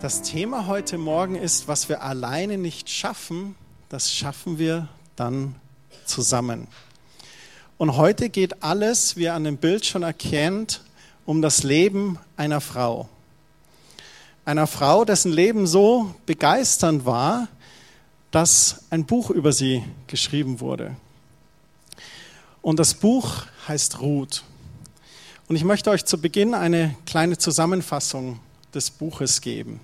Das Thema heute Morgen ist, was wir alleine nicht schaffen, das schaffen wir dann zusammen. Und heute geht alles, wie ihr an dem Bild schon erkennt, um das Leben einer Frau. Einer Frau, dessen Leben so begeisternd war, dass ein Buch über sie geschrieben wurde. Und das Buch heißt Ruth. Und ich möchte euch zu Beginn eine kleine Zusammenfassung des Buches geben.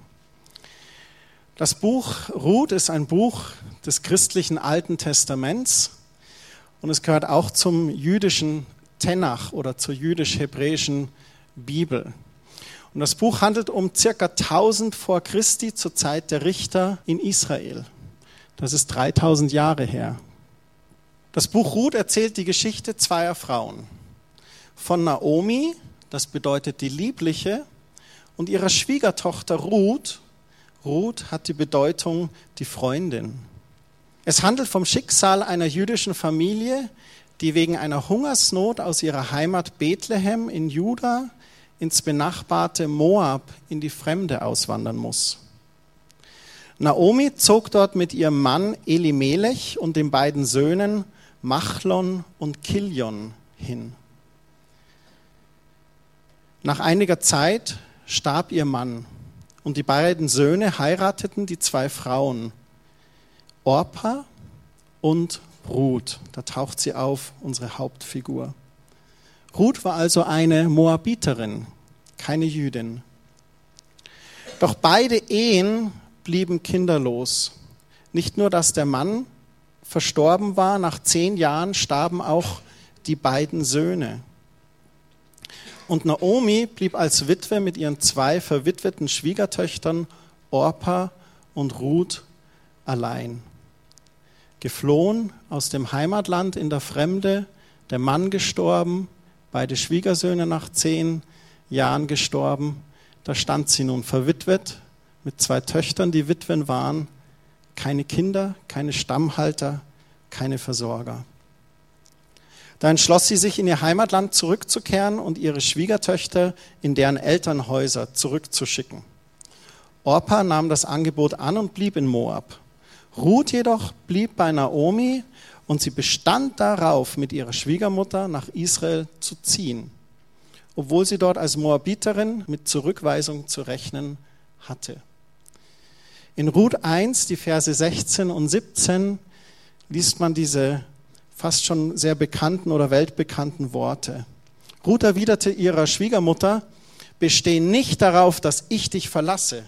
Das Buch Ruth ist ein Buch des christlichen Alten Testaments und es gehört auch zum jüdischen Tenach oder zur jüdisch-hebräischen Bibel. Und das Buch handelt um circa 1000 vor Christi zur Zeit der Richter in Israel. Das ist 3000 Jahre her. Das Buch Ruth erzählt die Geschichte zweier Frauen. Von Naomi, das bedeutet die Liebliche, und ihrer Schwiegertochter Ruth, Ruth hat die Bedeutung die Freundin. Es handelt vom Schicksal einer jüdischen Familie, die wegen einer Hungersnot aus ihrer Heimat Bethlehem in Juda ins benachbarte Moab in die Fremde auswandern muss. Naomi zog dort mit ihrem Mann Elimelech und den beiden Söhnen Machlon und Kilion hin. Nach einiger Zeit starb ihr Mann und die beiden Söhne heirateten die zwei Frauen, Orpa und Ruth. Da taucht sie auf, unsere Hauptfigur. Ruth war also eine Moabiterin, keine Jüdin. Doch beide Ehen blieben kinderlos. Nicht nur, dass der Mann verstorben war, nach zehn Jahren starben auch die beiden Söhne. Und Naomi blieb als Witwe mit ihren zwei verwitweten Schwiegertöchtern Orpa und Ruth allein. Geflohen aus dem Heimatland in der Fremde, der Mann gestorben, beide Schwiegersöhne nach zehn Jahren gestorben. Da stand sie nun verwitwet mit zwei Töchtern, die Witwen waren, keine Kinder, keine Stammhalter, keine Versorger. Da entschloss sie sich, in ihr Heimatland zurückzukehren und ihre Schwiegertöchter in deren Elternhäuser zurückzuschicken. Orpa nahm das Angebot an und blieb in Moab. Ruth jedoch blieb bei Naomi und sie bestand darauf, mit ihrer Schwiegermutter nach Israel zu ziehen, obwohl sie dort als Moabiterin mit Zurückweisung zu rechnen hatte. In Ruth 1, die Verse 16 und 17, liest man diese fast schon sehr bekannten oder weltbekannten Worte. Ruth erwiderte ihrer Schwiegermutter, besteh nicht darauf, dass ich dich verlasse.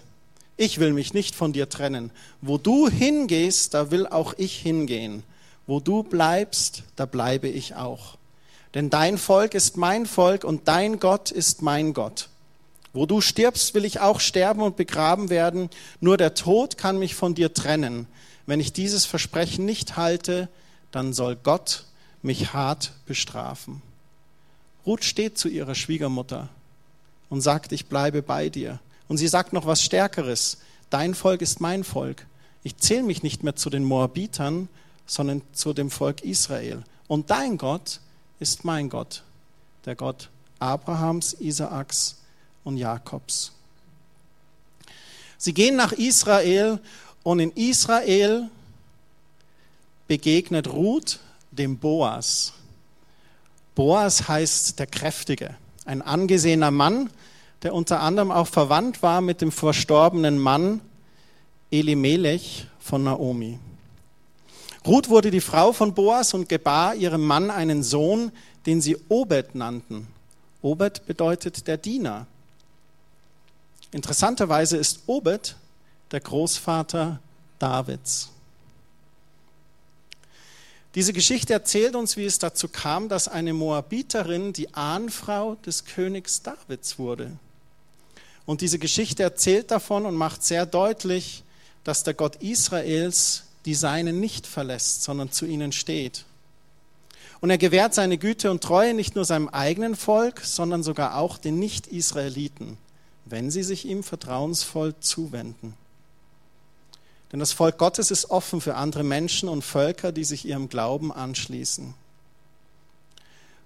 Ich will mich nicht von dir trennen. Wo du hingehst, da will auch ich hingehen. Wo du bleibst, da bleibe ich auch. Denn dein Volk ist mein Volk und dein Gott ist mein Gott. Wo du stirbst, will ich auch sterben und begraben werden. Nur der Tod kann mich von dir trennen. Wenn ich dieses Versprechen nicht halte, dann soll Gott mich hart bestrafen. Ruth steht zu ihrer Schwiegermutter und sagt, ich bleibe bei dir. Und sie sagt noch was Stärkeres. Dein Volk ist mein Volk. Ich zähle mich nicht mehr zu den Moabitern, sondern zu dem Volk Israel. Und dein Gott ist mein Gott, der Gott Abrahams, Isaaks und Jakobs. Sie gehen nach Israel und in Israel begegnet Ruth dem Boas. Boas heißt der Kräftige, ein angesehener Mann, der unter anderem auch verwandt war mit dem verstorbenen Mann Elimelech von Naomi. Ruth wurde die Frau von Boas und gebar ihrem Mann einen Sohn, den sie Obed nannten. Obed bedeutet der Diener. Interessanterweise ist Obed der Großvater Davids. Diese Geschichte erzählt uns, wie es dazu kam, dass eine Moabiterin die Ahnfrau des Königs Davids wurde. Und diese Geschichte erzählt davon und macht sehr deutlich, dass der Gott Israels die Seinen nicht verlässt, sondern zu ihnen steht. Und er gewährt seine Güte und Treue nicht nur seinem eigenen Volk, sondern sogar auch den Nicht-Israeliten, wenn sie sich ihm vertrauensvoll zuwenden. Denn das Volk Gottes ist offen für andere Menschen und Völker, die sich ihrem Glauben anschließen.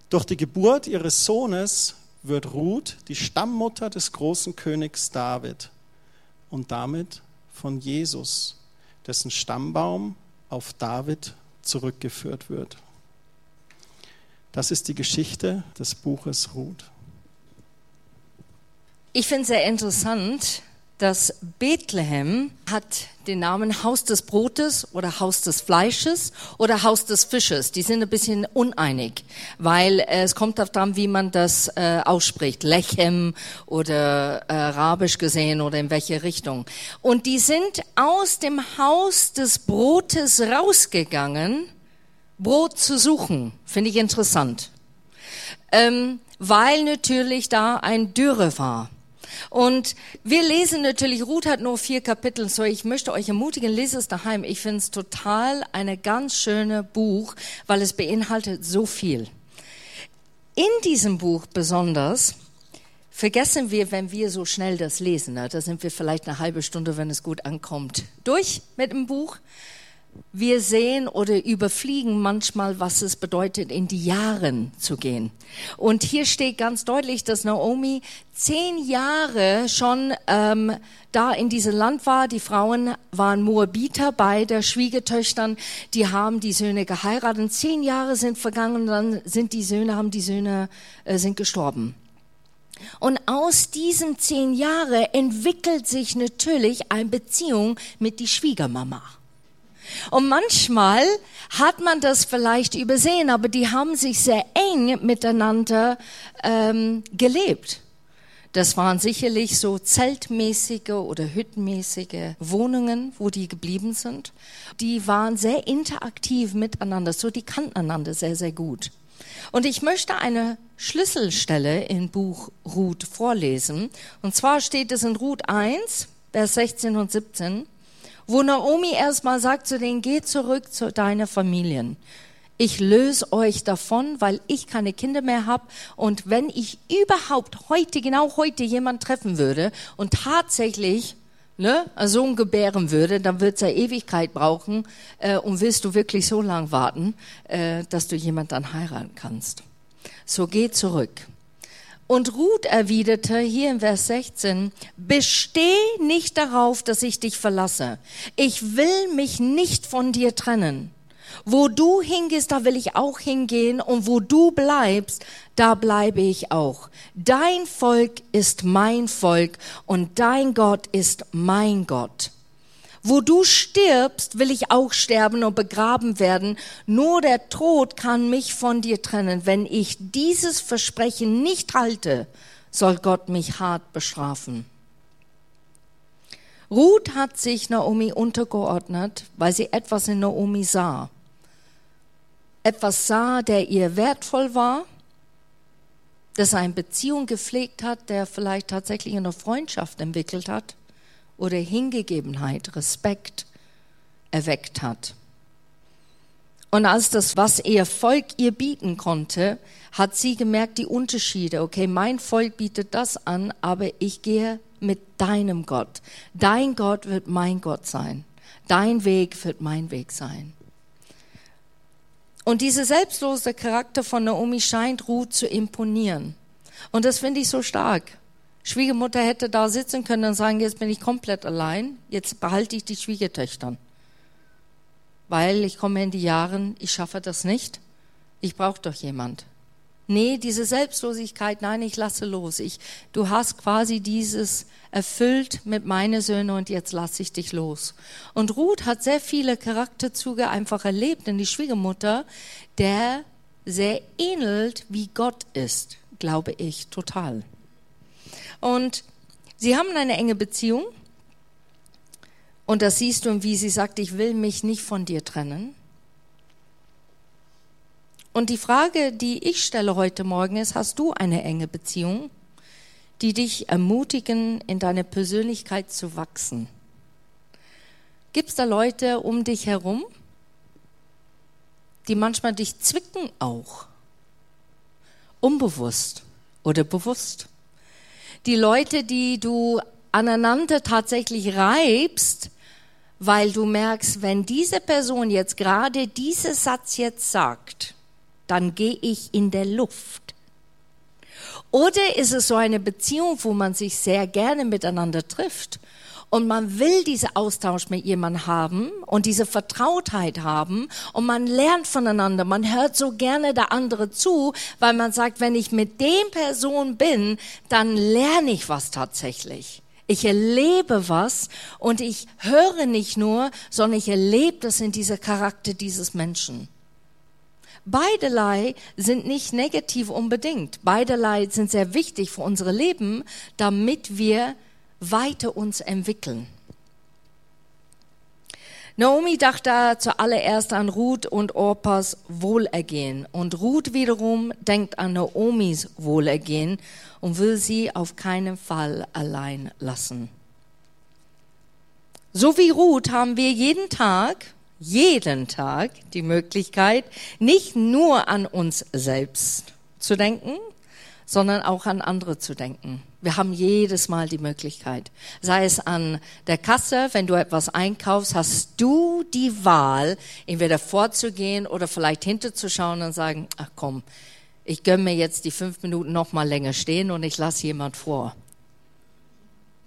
Durch die Geburt ihres Sohnes wird Ruth die Stammmutter des großen Königs David. und damit von Jesus, dessen Stammbaum auf David zurückgeführt wird. Das ist die Geschichte des Buches Ruth. Ich finde es sehr interessant, dass Bethlehem hat den Namen Haus des Brotes oder Haus des Fleisches oder Haus des Fisches. Die sind ein bisschen uneinig, weil äh, es kommt darauf an, wie man das äh, ausspricht. Lechem oder äh, arabisch gesehen oder in welche Richtung. Und die sind aus dem Haus des Brotes rausgegangen, Brot zu suchen. Finde ich interessant. Ähm, weil natürlich da ein Dürre war. Und wir lesen natürlich, Ruth hat nur vier Kapitel, so ich möchte euch ermutigen, lese es daheim. Ich finde es total eine ganz schöne Buch, weil es beinhaltet so viel. In diesem Buch besonders vergessen wir, wenn wir so schnell das lesen, da sind wir vielleicht eine halbe Stunde, wenn es gut ankommt, durch mit dem Buch wir sehen oder überfliegen manchmal, was es bedeutet, in die Jahren zu gehen. Und hier steht ganz deutlich, dass Naomi zehn Jahre schon ähm, da in diesem Land war. Die Frauen waren Moabiter, beide Schwiegertöchtern. Die haben die Söhne geheiratet. Zehn Jahre sind vergangen, dann sind die Söhne, haben die Söhne, äh, sind gestorben. Und aus diesen zehn Jahren entwickelt sich natürlich eine Beziehung mit die Schwiegermama. Und manchmal hat man das vielleicht übersehen, aber die haben sich sehr eng miteinander ähm, gelebt. Das waren sicherlich so zeltmäßige oder hüttenmäßige Wohnungen, wo die geblieben sind. Die waren sehr interaktiv miteinander, so die kannten einander sehr, sehr gut. Und ich möchte eine Schlüsselstelle in Buch Ruth vorlesen. Und zwar steht es in Ruth 1, Vers 16 und 17 wo Naomi erstmal sagt zu denen, geht zurück zu deiner Familien. Ich löse euch davon, weil ich keine Kinder mehr habe. Und wenn ich überhaupt heute, genau heute jemand treffen würde und tatsächlich ne, einen Sohn gebären würde, dann wird es ja Ewigkeit brauchen. Äh, und willst du wirklich so lang warten, äh, dass du jemand dann heiraten kannst? So geh zurück. Und Ruth erwiderte hier im Vers 16, besteh nicht darauf, dass ich dich verlasse. Ich will mich nicht von dir trennen. Wo du hingehst, da will ich auch hingehen und wo du bleibst, da bleibe ich auch. Dein Volk ist mein Volk und dein Gott ist mein Gott. Wo du stirbst, will ich auch sterben und begraben werden. Nur der Tod kann mich von dir trennen. Wenn ich dieses Versprechen nicht halte, soll Gott mich hart bestrafen. Ruth hat sich Naomi untergeordnet, weil sie etwas in Naomi sah. Etwas sah, der ihr wertvoll war, dass er eine Beziehung gepflegt hat, der vielleicht tatsächlich eine Freundschaft entwickelt hat oder Hingegebenheit, Respekt erweckt hat. Und als das, was ihr Volk ihr bieten konnte, hat sie gemerkt die Unterschiede. Okay, mein Volk bietet das an, aber ich gehe mit deinem Gott. Dein Gott wird mein Gott sein. Dein Weg wird mein Weg sein. Und dieser selbstlose Charakter von Naomi scheint Ruth zu imponieren. Und das finde ich so stark. Schwiegermutter hätte da sitzen können und sagen, jetzt bin ich komplett allein, jetzt behalte ich die Schwiegertöchtern. Weil ich komme in die Jahren, ich schaffe das nicht, ich brauche doch jemand. Nee, diese Selbstlosigkeit, nein, ich lasse los. Ich, du hast quasi dieses erfüllt mit meinen Söhnen und jetzt lasse ich dich los. Und Ruth hat sehr viele Charakterzüge einfach erlebt in die Schwiegermutter, der sehr ähnelt, wie Gott ist, glaube ich, total. Und sie haben eine enge Beziehung. Und das siehst du, wie sie sagt, ich will mich nicht von dir trennen. Und die Frage, die ich stelle heute Morgen ist, hast du eine enge Beziehung, die dich ermutigen, in deine Persönlichkeit zu wachsen? Gibt es da Leute um dich herum, die manchmal dich zwicken auch? Unbewusst oder bewusst? Die Leute, die du aneinander tatsächlich reibst, weil du merkst, wenn diese Person jetzt gerade diesen Satz jetzt sagt, dann gehe ich in der Luft. Oder ist es so eine Beziehung, wo man sich sehr gerne miteinander trifft und man will diesen Austausch mit jemandem haben und diese Vertrautheit haben und man lernt voneinander, man hört so gerne der andere zu, weil man sagt, wenn ich mit dem Person bin, dann lerne ich was tatsächlich. Ich erlebe was und ich höre nicht nur, sondern ich erlebe das in dieser Charakter dieses Menschen. Beiderlei sind nicht negativ unbedingt. Beiderlei sind sehr wichtig für unsere Leben, damit wir weiter uns entwickeln. Naomi dachte zuallererst an Ruth und Orpas Wohlergehen und Ruth wiederum denkt an Naomis Wohlergehen und will sie auf keinen Fall allein lassen. So wie Ruth haben wir jeden Tag jeden Tag die Möglichkeit, nicht nur an uns selbst zu denken, sondern auch an andere zu denken. Wir haben jedes Mal die Möglichkeit. Sei es an der Kasse, wenn du etwas einkaufst, hast du die Wahl, entweder vorzugehen oder vielleicht hinterzuschauen und sagen, ach komm, ich gönne mir jetzt die fünf Minuten noch mal länger stehen und ich lasse jemand vor.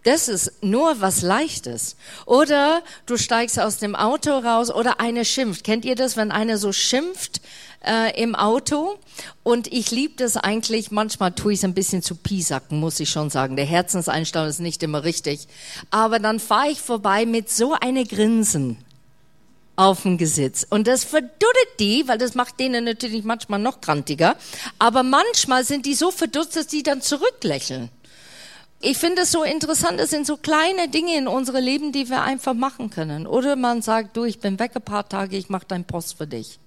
Das ist nur was Leichtes. Oder du steigst aus dem Auto raus oder eine schimpft. Kennt ihr das, wenn einer so schimpft äh, im Auto? Und ich liebe das eigentlich. Manchmal tue ich es ein bisschen zu piesacken, muss ich schon sagen. Der Herzenseinstellung ist nicht immer richtig. Aber dann fahre ich vorbei mit so einer Grinsen auf dem Gesitz. Und das verduttet die, weil das macht denen natürlich manchmal noch krantiger. Aber manchmal sind die so verdutzt, dass die dann zurücklächeln ich finde es so interessant, es sind so kleine Dinge in unserem Leben, die wir einfach machen können. Oder man sagt, du, ich bin weg ein paar Tage, ich mache dein Post für dich.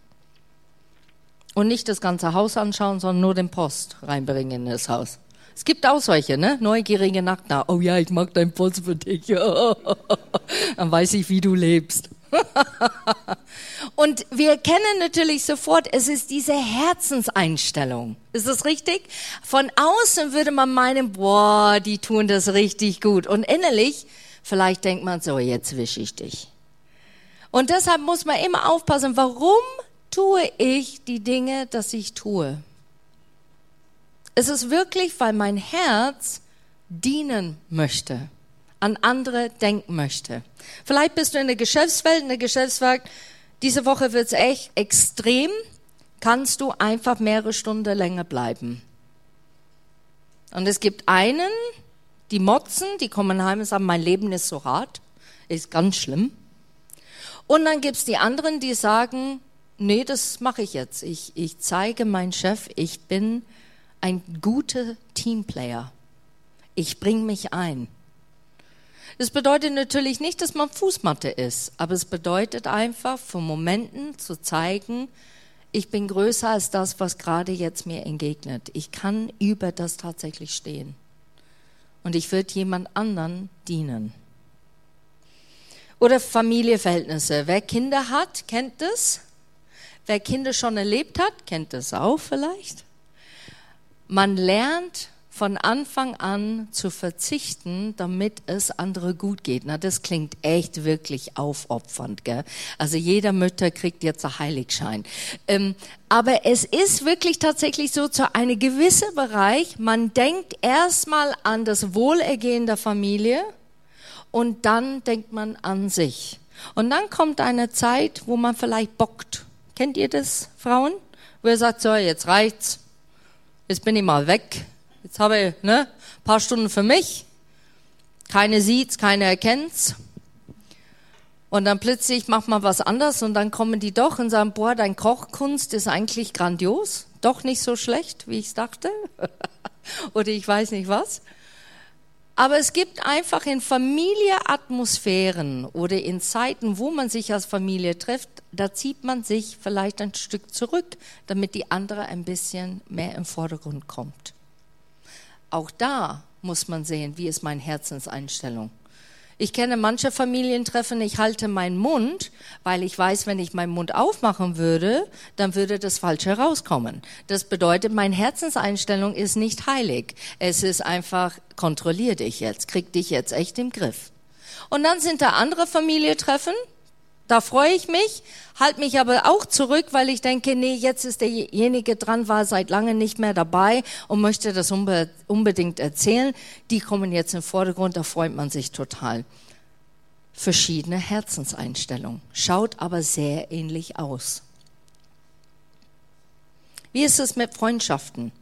Und nicht das ganze Haus anschauen, sondern nur den Post reinbringen in das Haus. Es gibt auch solche, ne? Neugierige Nackter. Oh ja, ich mag dein Post für dich. Dann weiß ich, wie du lebst. Und wir kennen natürlich sofort, es ist diese Herzenseinstellung. Ist das richtig? Von außen würde man meinen, boah, die tun das richtig gut. Und innerlich, vielleicht denkt man so, jetzt wische ich dich. Und deshalb muss man immer aufpassen, warum tue ich die Dinge, dass ich tue? Es ist wirklich, weil mein Herz dienen möchte an andere denken möchte. Vielleicht bist du in der Geschäftswelt, in der Geschäftswelt, diese Woche wird es echt extrem, kannst du einfach mehrere Stunden länger bleiben. Und es gibt einen, die motzen, die kommen heim und sagen, mein Leben ist so hart, ist ganz schlimm. Und dann gibt's die anderen, die sagen, nee, das mache ich jetzt. Ich, ich zeige meinem Chef, ich bin ein guter Teamplayer. Ich bringe mich ein. Das bedeutet natürlich nicht, dass man Fußmatte ist, aber es bedeutet einfach, für Momenten zu zeigen, ich bin größer als das, was gerade jetzt mir entgegnet. Ich kann über das tatsächlich stehen. Und ich würde jemand anderen dienen. Oder Familienverhältnisse. Wer Kinder hat, kennt das. Wer Kinder schon erlebt hat, kennt das auch vielleicht. Man lernt von Anfang an zu verzichten, damit es andere gut geht. Na, das klingt echt wirklich aufopfernd, gell? Also jeder Mütter kriegt jetzt einen Heiligschein. Ähm, aber es ist wirklich tatsächlich so zu einem gewissen Bereich, man denkt erstmal an das Wohlergehen der Familie und dann denkt man an sich. Und dann kommt eine Zeit, wo man vielleicht bockt. Kennt ihr das, Frauen? Wo ihr sagt, so, jetzt reicht's. Jetzt bin ich mal weg Jetzt habe ich ne, paar Stunden für mich. Keine sieht's, keine erkennt's. Und dann plötzlich macht man was anderes und dann kommen die doch und sagen, boah, dein Kochkunst ist eigentlich grandios, doch nicht so schlecht, wie ich dachte. Oder ich weiß nicht was. Aber es gibt einfach in Familieatmosphären oder in Zeiten, wo man sich als Familie trifft, da zieht man sich vielleicht ein Stück zurück, damit die andere ein bisschen mehr im Vordergrund kommt. Auch da muss man sehen, wie ist meine Herzenseinstellung. Ich kenne manche Familientreffen, ich halte meinen Mund, weil ich weiß, wenn ich meinen Mund aufmachen würde, dann würde das Falsche rauskommen. Das bedeutet, meine Herzenseinstellung ist nicht heilig. Es ist einfach, kontrollier dich jetzt, krieg dich jetzt echt im Griff. Und dann sind da andere Familientreffen, da freue ich mich, halt mich aber auch zurück, weil ich denke, nee, jetzt ist derjenige dran, war seit lange nicht mehr dabei und möchte das unbedingt erzählen. Die kommen jetzt im Vordergrund, da freut man sich total. verschiedene Herzenseinstellungen, schaut aber sehr ähnlich aus. Wie ist es mit Freundschaften?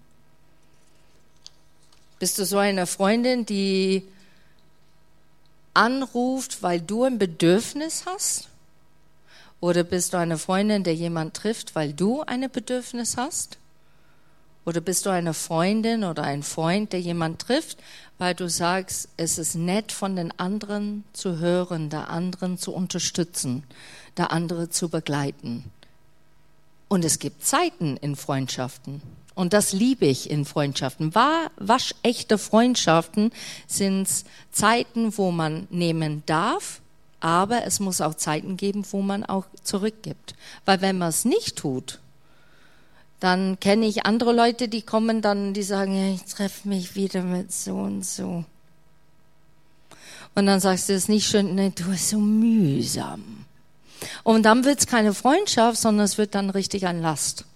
Bist du so eine Freundin, die anruft, weil du ein Bedürfnis hast? Oder bist du eine Freundin, der jemand trifft, weil du ein Bedürfnis hast? Oder bist du eine Freundin oder ein Freund, der jemand trifft, weil du sagst, es ist nett von den anderen zu hören, der anderen zu unterstützen, der andere zu begleiten. Und es gibt Zeiten in Freundschaften. Und das liebe ich in Freundschaften. War, waschechte Freundschaften sind Zeiten, wo man nehmen darf, aber es muss auch Zeiten geben, wo man auch zurückgibt. Weil wenn man es nicht tut, dann kenne ich andere Leute, die kommen dann, die sagen, ja, ich treffe mich wieder mit so und so. Und dann sagst du, es ist nicht schön, nee, du bist so mühsam. Und dann wird es keine Freundschaft, sondern es wird dann richtig ein Last.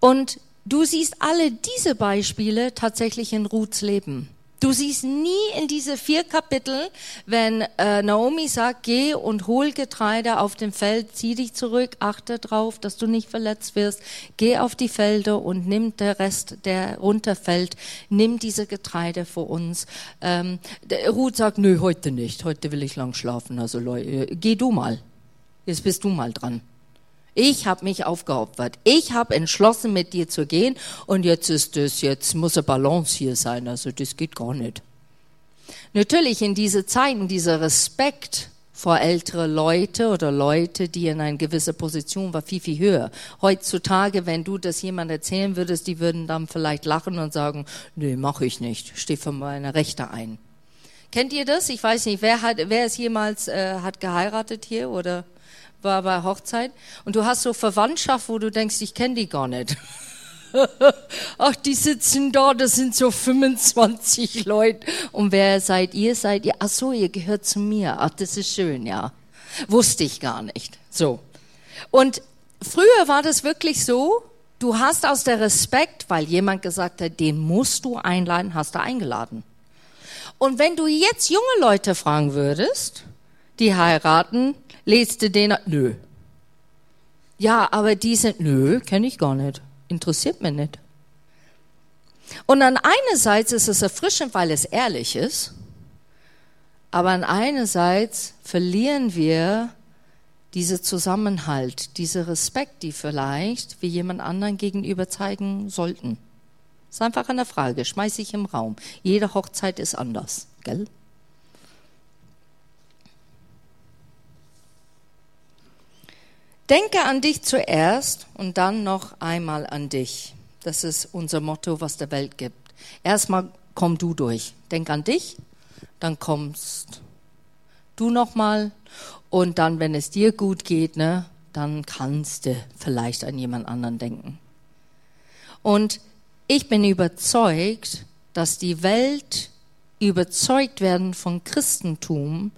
Und du siehst alle diese Beispiele tatsächlich in Ruths Leben. Du siehst nie in diese vier Kapitel, wenn äh, Naomi sagt, geh und hol Getreide auf dem Feld, zieh dich zurück, achte drauf, dass du nicht verletzt wirst, geh auf die Felder und nimm der Rest, der runterfällt, nimm diese Getreide für uns. Ähm, Ruth sagt, nö, heute nicht, heute will ich lang schlafen, also Leute, geh du mal, jetzt bist du mal dran. Ich habe mich aufgeopfert. Ich habe entschlossen, mit dir zu gehen. Und jetzt ist es, jetzt muss eine Balance hier sein. Also das geht gar nicht. Natürlich in diese Zeiten, dieser Respekt vor ältere Leute oder Leute, die in einer gewissen Position war, viel, viel höher. Heutzutage, wenn du das jemand erzählen würdest, die würden dann vielleicht lachen und sagen, nee, mache ich nicht, steh für meine Rechte ein. Kennt ihr das? Ich weiß nicht, wer hat, wer es jemals äh, hat geheiratet hier oder? War bei Hochzeit und du hast so Verwandtschaft, wo du denkst, ich kenne die gar nicht. Ach, die sitzen da, das sind so 25 Leute. Und wer seid ihr? Seid ihr? Ach so, ihr gehört zu mir. Ach, das ist schön, ja. Wusste ich gar nicht. So. Und früher war das wirklich so, du hast aus der Respekt, weil jemand gesagt hat, den musst du einladen, hast du eingeladen. Und wenn du jetzt junge Leute fragen würdest, die heiraten, Lädst du den? Nö. Ja, aber die sind, nö, kenne ich gar nicht. Interessiert mich nicht. Und an einerseits ist es erfrischend, weil es ehrlich ist, aber an einerseits verlieren wir diese Zusammenhalt, diese Respekt, die vielleicht wir jemand anderen gegenüber zeigen sollten. Ist einfach eine Frage, schmeiß ich im Raum. Jede Hochzeit ist anders, gell? Denke an dich zuerst und dann noch einmal an dich. Das ist unser Motto, was der Welt gibt. Erstmal komm du durch. Denk an dich, dann kommst du nochmal und dann, wenn es dir gut geht, ne, dann kannst du vielleicht an jemand anderen denken. Und ich bin überzeugt, dass die Welt überzeugt werden von Christentum,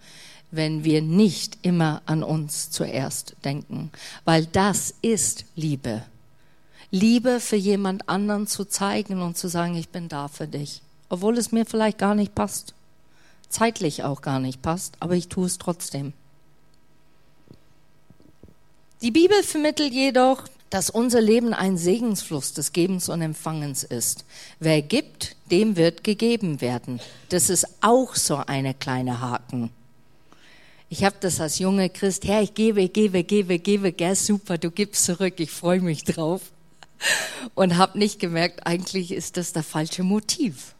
wenn wir nicht immer an uns zuerst denken, weil das ist Liebe. Liebe für jemand anderen zu zeigen und zu sagen, ich bin da für dich, obwohl es mir vielleicht gar nicht passt, zeitlich auch gar nicht passt, aber ich tue es trotzdem. Die Bibel vermittelt jedoch, dass unser Leben ein Segensfluss des Gebens und Empfangens ist. Wer gibt, dem wird gegeben werden. Das ist auch so eine kleine Haken. Ich habe das als junge Christ, Herr, ich gebe, gebe, gebe, gebe, gell, super, du gibst zurück, ich freue mich drauf. Und habe nicht gemerkt, eigentlich ist das der falsche Motiv.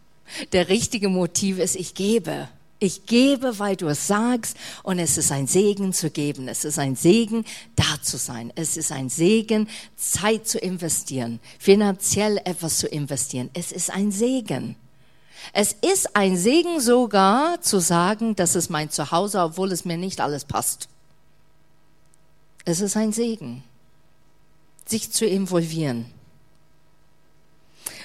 Der richtige Motiv ist, ich gebe. Ich gebe, weil du es sagst und es ist ein Segen zu geben. Es ist ein Segen, da zu sein. Es ist ein Segen, Zeit zu investieren, finanziell etwas zu investieren. Es ist ein Segen. Es ist ein Segen sogar zu sagen, das ist mein Zuhause, obwohl es mir nicht alles passt. Es ist ein Segen, sich zu involvieren.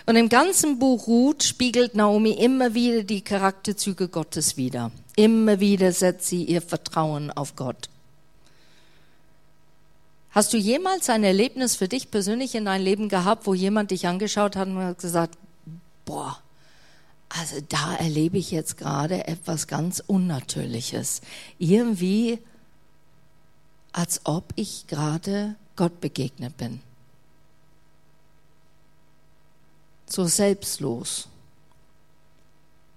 Und im ganzen Buch Ruth spiegelt Naomi immer wieder die Charakterzüge Gottes wider. Immer wieder setzt sie ihr Vertrauen auf Gott. Hast du jemals ein Erlebnis für dich persönlich in deinem Leben gehabt, wo jemand dich angeschaut hat und gesagt, boah, Also da erlebe ich jetzt gerade etwas ganz Unnatürliches. Irgendwie, als ob ich gerade Gott begegnet bin. So selbstlos,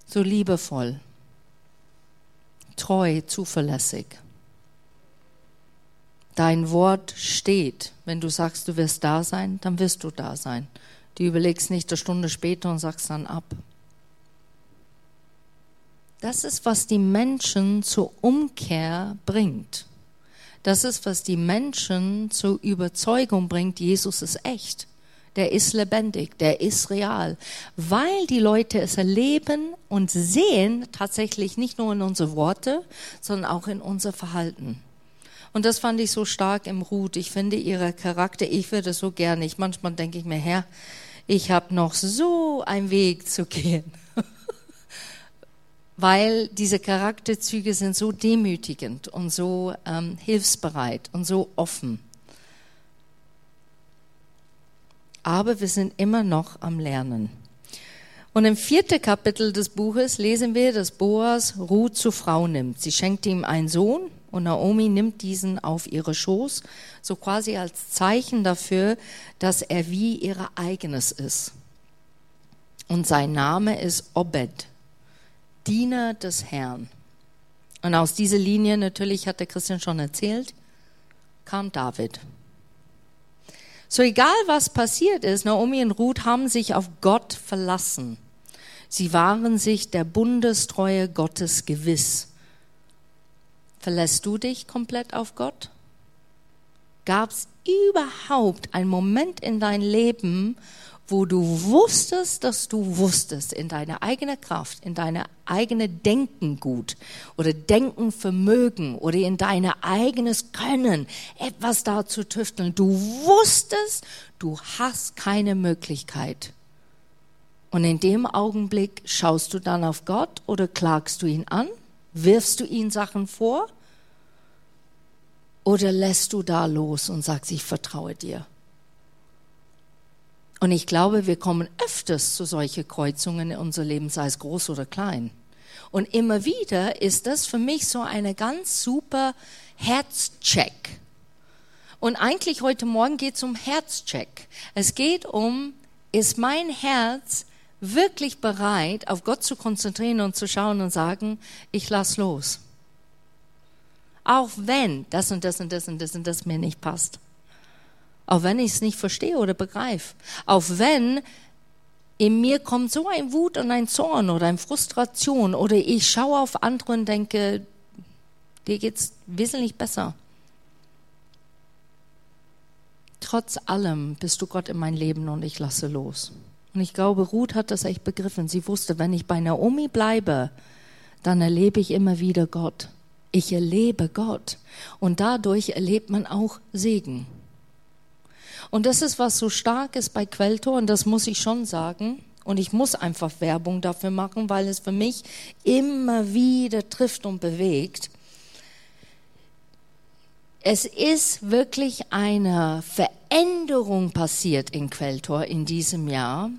so liebevoll, treu, zuverlässig. Dein Wort steht. Wenn du sagst, du wirst da sein, dann wirst du da sein. Du überlegst nicht eine Stunde später und sagst dann ab. Das ist, was die Menschen zur Umkehr bringt. Das ist, was die Menschen zur Überzeugung bringt, Jesus ist echt. Der ist lebendig, der ist real. Weil die Leute es erleben und sehen, tatsächlich nicht nur in unsere Worte, sondern auch in unser Verhalten. Und das fand ich so stark im Ruth. Ich finde ihre Charakter, ich würde so gerne, ich manchmal denke ich mir, Herr, ich habe noch so einen Weg zu gehen weil diese Charakterzüge sind so demütigend und so ähm, hilfsbereit und so offen. Aber wir sind immer noch am Lernen. Und im vierten Kapitel des Buches lesen wir, dass Boas Ruth zur Frau nimmt. Sie schenkt ihm einen Sohn und Naomi nimmt diesen auf ihre Schoß, so quasi als Zeichen dafür, dass er wie ihre eigenes ist. Und sein Name ist Obed. Diener des Herrn. Und aus dieser Linie, natürlich hat der Christian schon erzählt, kam David. So egal was passiert ist, Naomi und Ruth haben sich auf Gott verlassen. Sie waren sich der Bundestreue Gottes gewiss. Verlässt du dich komplett auf Gott? Gab es überhaupt einen Moment in dein Leben, wo du wusstest, dass du wusstest, in deine eigene Kraft, in deine eigene Denkengut oder Denkenvermögen oder in dein eigenes Können etwas da zu tüfteln. Du wusstest, du hast keine Möglichkeit. Und in dem Augenblick schaust du dann auf Gott oder klagst du ihn an? Wirfst du ihn Sachen vor? Oder lässt du da los und sagst, ich vertraue dir? Und ich glaube, wir kommen öfters zu solchen Kreuzungen in unser Leben, sei es groß oder klein. Und immer wieder ist das für mich so eine ganz super Herzcheck. Und eigentlich heute Morgen geht es um Herzcheck. Es geht um, ist mein Herz wirklich bereit, auf Gott zu konzentrieren und zu schauen und sagen, ich lass los. Auch wenn das und das und das und das und das mir nicht passt. Auch wenn ich es nicht verstehe oder begreife. Auch wenn in mir kommt so ein Wut und ein Zorn oder eine Frustration oder ich schaue auf andere und denke, dir geht's wesentlich besser. Trotz allem bist du Gott in mein Leben und ich lasse los. Und ich glaube, Ruth hat das echt begriffen. Sie wusste, wenn ich bei Naomi bleibe, dann erlebe ich immer wieder Gott. Ich erlebe Gott. Und dadurch erlebt man auch Segen. Und das ist, was so stark ist bei Quelltor, und das muss ich schon sagen. Und ich muss einfach Werbung dafür machen, weil es für mich immer wieder trifft und bewegt. Es ist wirklich eine Veränderung passiert in Quelltor in diesem Jahr,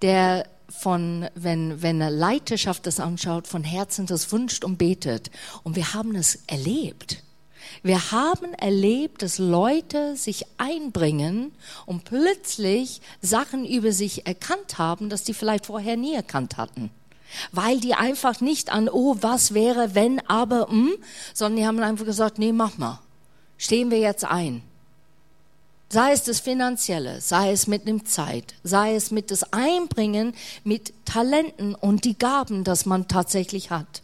der von, wenn, wenn eine Leiterschaft das anschaut, von Herzen das wünscht und betet. Und wir haben es erlebt. Wir haben erlebt, dass Leute sich einbringen und plötzlich Sachen über sich erkannt haben, dass die vielleicht vorher nie erkannt hatten. Weil die einfach nicht an, oh, was wäre, wenn, aber, hm, sondern die haben einfach gesagt, nee, mach mal. Stehen wir jetzt ein. Sei es das Finanzielle, sei es mit dem Zeit, sei es mit das Einbringen mit Talenten und die Gaben, das man tatsächlich hat.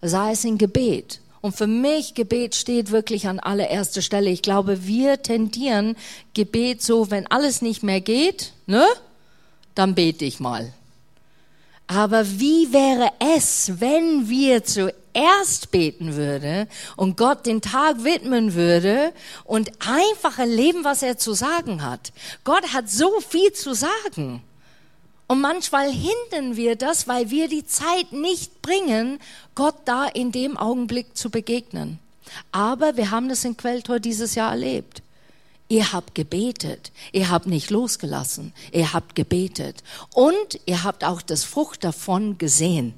Sei es in Gebet, und für mich, Gebet steht wirklich an allererster Stelle. Ich glaube, wir tendieren Gebet so, wenn alles nicht mehr geht, ne, dann bete ich mal. Aber wie wäre es, wenn wir zuerst beten würde und Gott den Tag widmen würde und einfach erleben, was er zu sagen hat? Gott hat so viel zu sagen. Und manchmal hindern wir das, weil wir die Zeit nicht bringen, Gott da in dem Augenblick zu begegnen. Aber wir haben das in Quelltor dieses Jahr erlebt. Ihr habt gebetet. Ihr habt nicht losgelassen. Ihr habt gebetet. Und ihr habt auch das Frucht davon gesehen.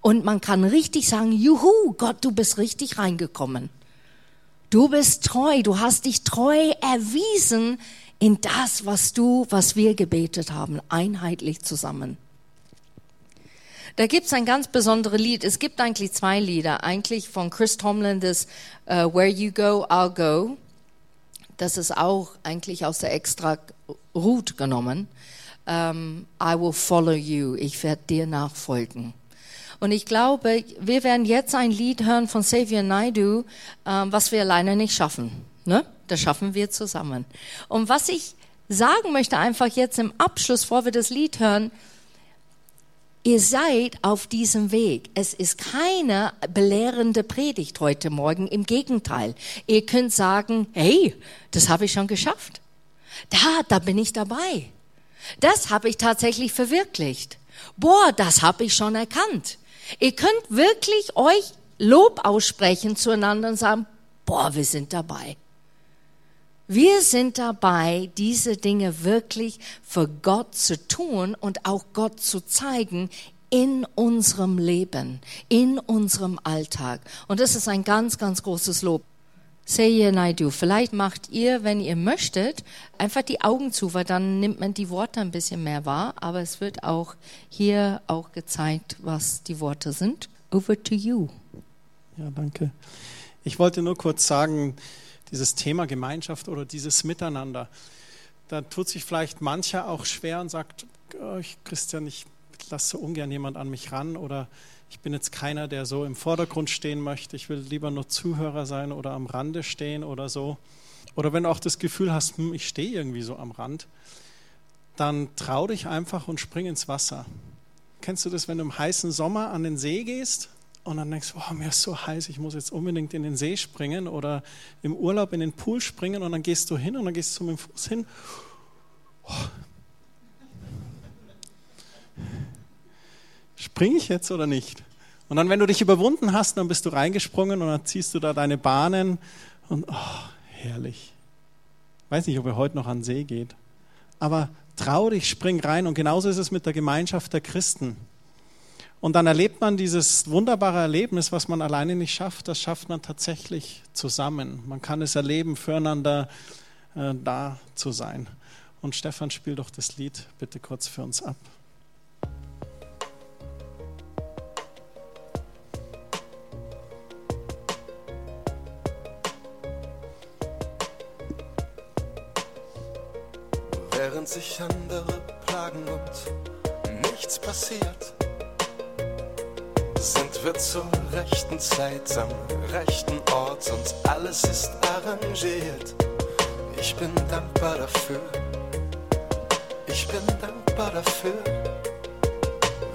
Und man kann richtig sagen, juhu, Gott, du bist richtig reingekommen. Du bist treu. Du hast dich treu erwiesen in das, was du, was wir gebetet haben, einheitlich zusammen. Da gibt's ein ganz besonderes Lied. Es gibt eigentlich zwei Lieder. Eigentlich von Chris Tomlin, das uh, Where You Go, I'll Go. Das ist auch eigentlich aus der Extra Route genommen. Um, ähm, I will follow you. Ich werde dir nachfolgen. Und ich glaube, wir werden jetzt ein Lied hören von Xavier Naidu, um, was wir alleine nicht schaffen. Ne? Das schaffen wir zusammen. Und was ich sagen möchte einfach jetzt im Abschluss, bevor wir das Lied hören, Ihr seid auf diesem Weg. Es ist keine belehrende Predigt heute Morgen. Im Gegenteil. Ihr könnt sagen, hey, das habe ich schon geschafft. Da, da bin ich dabei. Das habe ich tatsächlich verwirklicht. Boah, das habe ich schon erkannt. Ihr könnt wirklich euch Lob aussprechen zueinander und sagen, boah, wir sind dabei. Wir sind dabei, diese Dinge wirklich für Gott zu tun und auch Gott zu zeigen in unserem Leben, in unserem Alltag. Und das ist ein ganz, ganz großes Lob. Say Naidu, vielleicht macht ihr, wenn ihr möchtet, einfach die Augen zu, weil dann nimmt man die Worte ein bisschen mehr wahr, aber es wird auch hier auch gezeigt, was die Worte sind. Over to you. Ja, danke. Ich wollte nur kurz sagen, dieses Thema Gemeinschaft oder dieses Miteinander. Da tut sich vielleicht mancher auch schwer und sagt, oh, ich, Christian, ich lasse so ungern jemand an mich ran oder ich bin jetzt keiner, der so im Vordergrund stehen möchte. Ich will lieber nur Zuhörer sein oder am Rande stehen oder so. Oder wenn du auch das Gefühl hast, hm, ich stehe irgendwie so am Rand, dann trau dich einfach und spring ins Wasser. Kennst du das, wenn du im heißen Sommer an den See gehst und dann denkst du, oh, mir ist so heiß, ich muss jetzt unbedingt in den See springen oder im Urlaub in den Pool springen und dann gehst du hin und dann gehst du mit dem Fuß hin. Oh. Springe ich jetzt oder nicht? Und dann, wenn du dich überwunden hast, dann bist du reingesprungen und dann ziehst du da deine Bahnen und oh, herrlich. Ich weiß nicht, ob er heute noch an den See geht. Aber trau dich, spring rein. Und genauso ist es mit der Gemeinschaft der Christen. Und dann erlebt man dieses wunderbare Erlebnis, was man alleine nicht schafft, das schafft man tatsächlich zusammen. Man kann es erleben, füreinander äh, da zu sein. Und Stefan, spiel doch das Lied bitte kurz für uns ab. Während sich andere plagen und nichts passiert sind wir zur rechten Zeit am rechten Ort und alles ist arrangiert. Ich bin dankbar dafür. Ich bin dankbar dafür,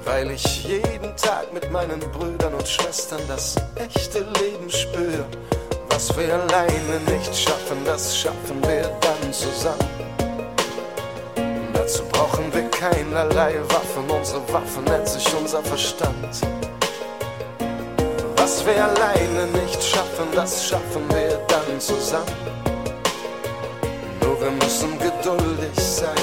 weil ich jeden Tag mit meinen Brüdern und Schwestern das echte Leben spüre. Was wir alleine nicht schaffen, das schaffen wir dann zusammen. Dazu brauchen wir keinerlei Waffen, unsere Waffen nennt sich unser Verstand. Wir alleine nicht schaffen, das schaffen wir dann zusammen. Nur wir müssen geduldig sein,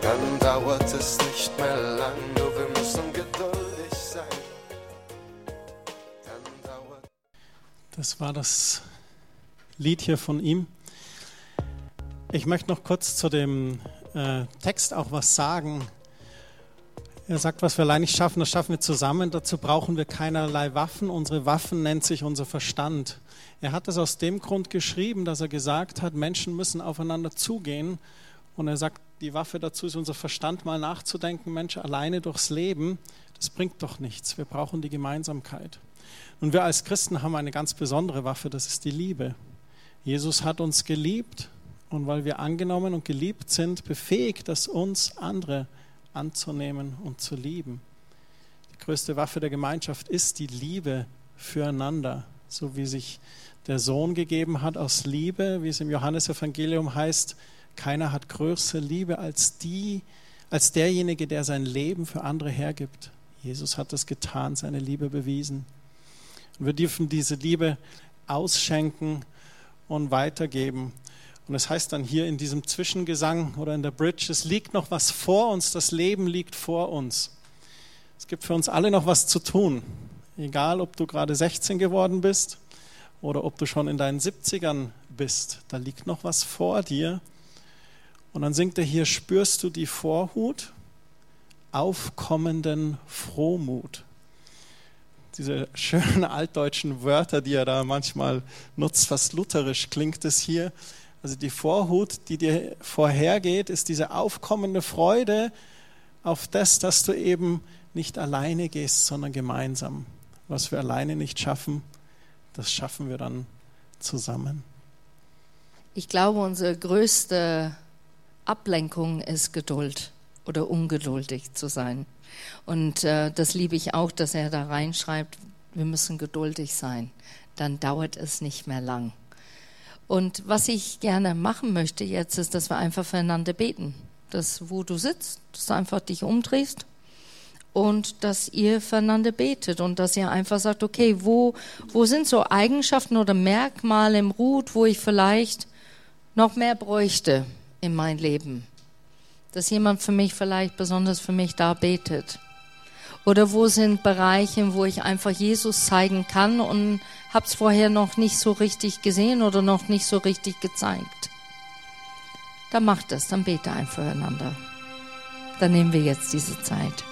dann dauert es nicht mehr lang. Nur wir müssen geduldig sein, dann dauert. Das war das Lied hier von ihm. Ich möchte noch kurz zu dem äh, Text auch was sagen. Er sagt, was wir allein nicht schaffen, das schaffen wir zusammen. Dazu brauchen wir keinerlei Waffen. Unsere Waffen nennt sich unser Verstand. Er hat es aus dem Grund geschrieben, dass er gesagt hat, Menschen müssen aufeinander zugehen. Und er sagt, die Waffe dazu ist unser Verstand, mal nachzudenken, Mensch, alleine durchs Leben, das bringt doch nichts. Wir brauchen die Gemeinsamkeit. Und wir als Christen haben eine ganz besondere Waffe, das ist die Liebe. Jesus hat uns geliebt und weil wir angenommen und geliebt sind, befähigt das uns andere anzunehmen und zu lieben. Die größte Waffe der Gemeinschaft ist die Liebe füreinander, so wie sich der Sohn gegeben hat aus Liebe, wie es im Johannesevangelium heißt, keiner hat größere Liebe als die, als derjenige, der sein Leben für andere hergibt. Jesus hat das getan, seine Liebe bewiesen. Und wir dürfen diese Liebe ausschenken und weitergeben. Und es heißt dann hier in diesem Zwischengesang oder in der Bridge, es liegt noch was vor uns, das Leben liegt vor uns. Es gibt für uns alle noch was zu tun. Egal, ob du gerade 16 geworden bist oder ob du schon in deinen 70ern bist, da liegt noch was vor dir. Und dann singt er hier, spürst du die Vorhut aufkommenden Frohmut. Diese schönen altdeutschen Wörter, die er da manchmal nutzt, fast lutherisch klingt es hier. Also die Vorhut, die dir vorhergeht, ist diese aufkommende Freude auf das, dass du eben nicht alleine gehst, sondern gemeinsam. Was wir alleine nicht schaffen, das schaffen wir dann zusammen. Ich glaube, unsere größte Ablenkung ist Geduld oder ungeduldig zu sein. Und äh, das liebe ich auch, dass er da reinschreibt, wir müssen geduldig sein. Dann dauert es nicht mehr lang. Und was ich gerne machen möchte jetzt, ist, dass wir einfach füreinander beten. Dass, wo du sitzt, dass du einfach dich umdrehst und dass ihr füreinander betet und dass ihr einfach sagt, okay, wo, wo sind so Eigenschaften oder Merkmale im Ruth, wo ich vielleicht noch mehr bräuchte in mein Leben? Dass jemand für mich vielleicht besonders für mich da betet. Oder wo sind Bereiche, wo ich einfach Jesus zeigen kann und habe es vorher noch nicht so richtig gesehen oder noch nicht so richtig gezeigt? Dann macht es, dann bete einfach füreinander. Dann nehmen wir jetzt diese Zeit.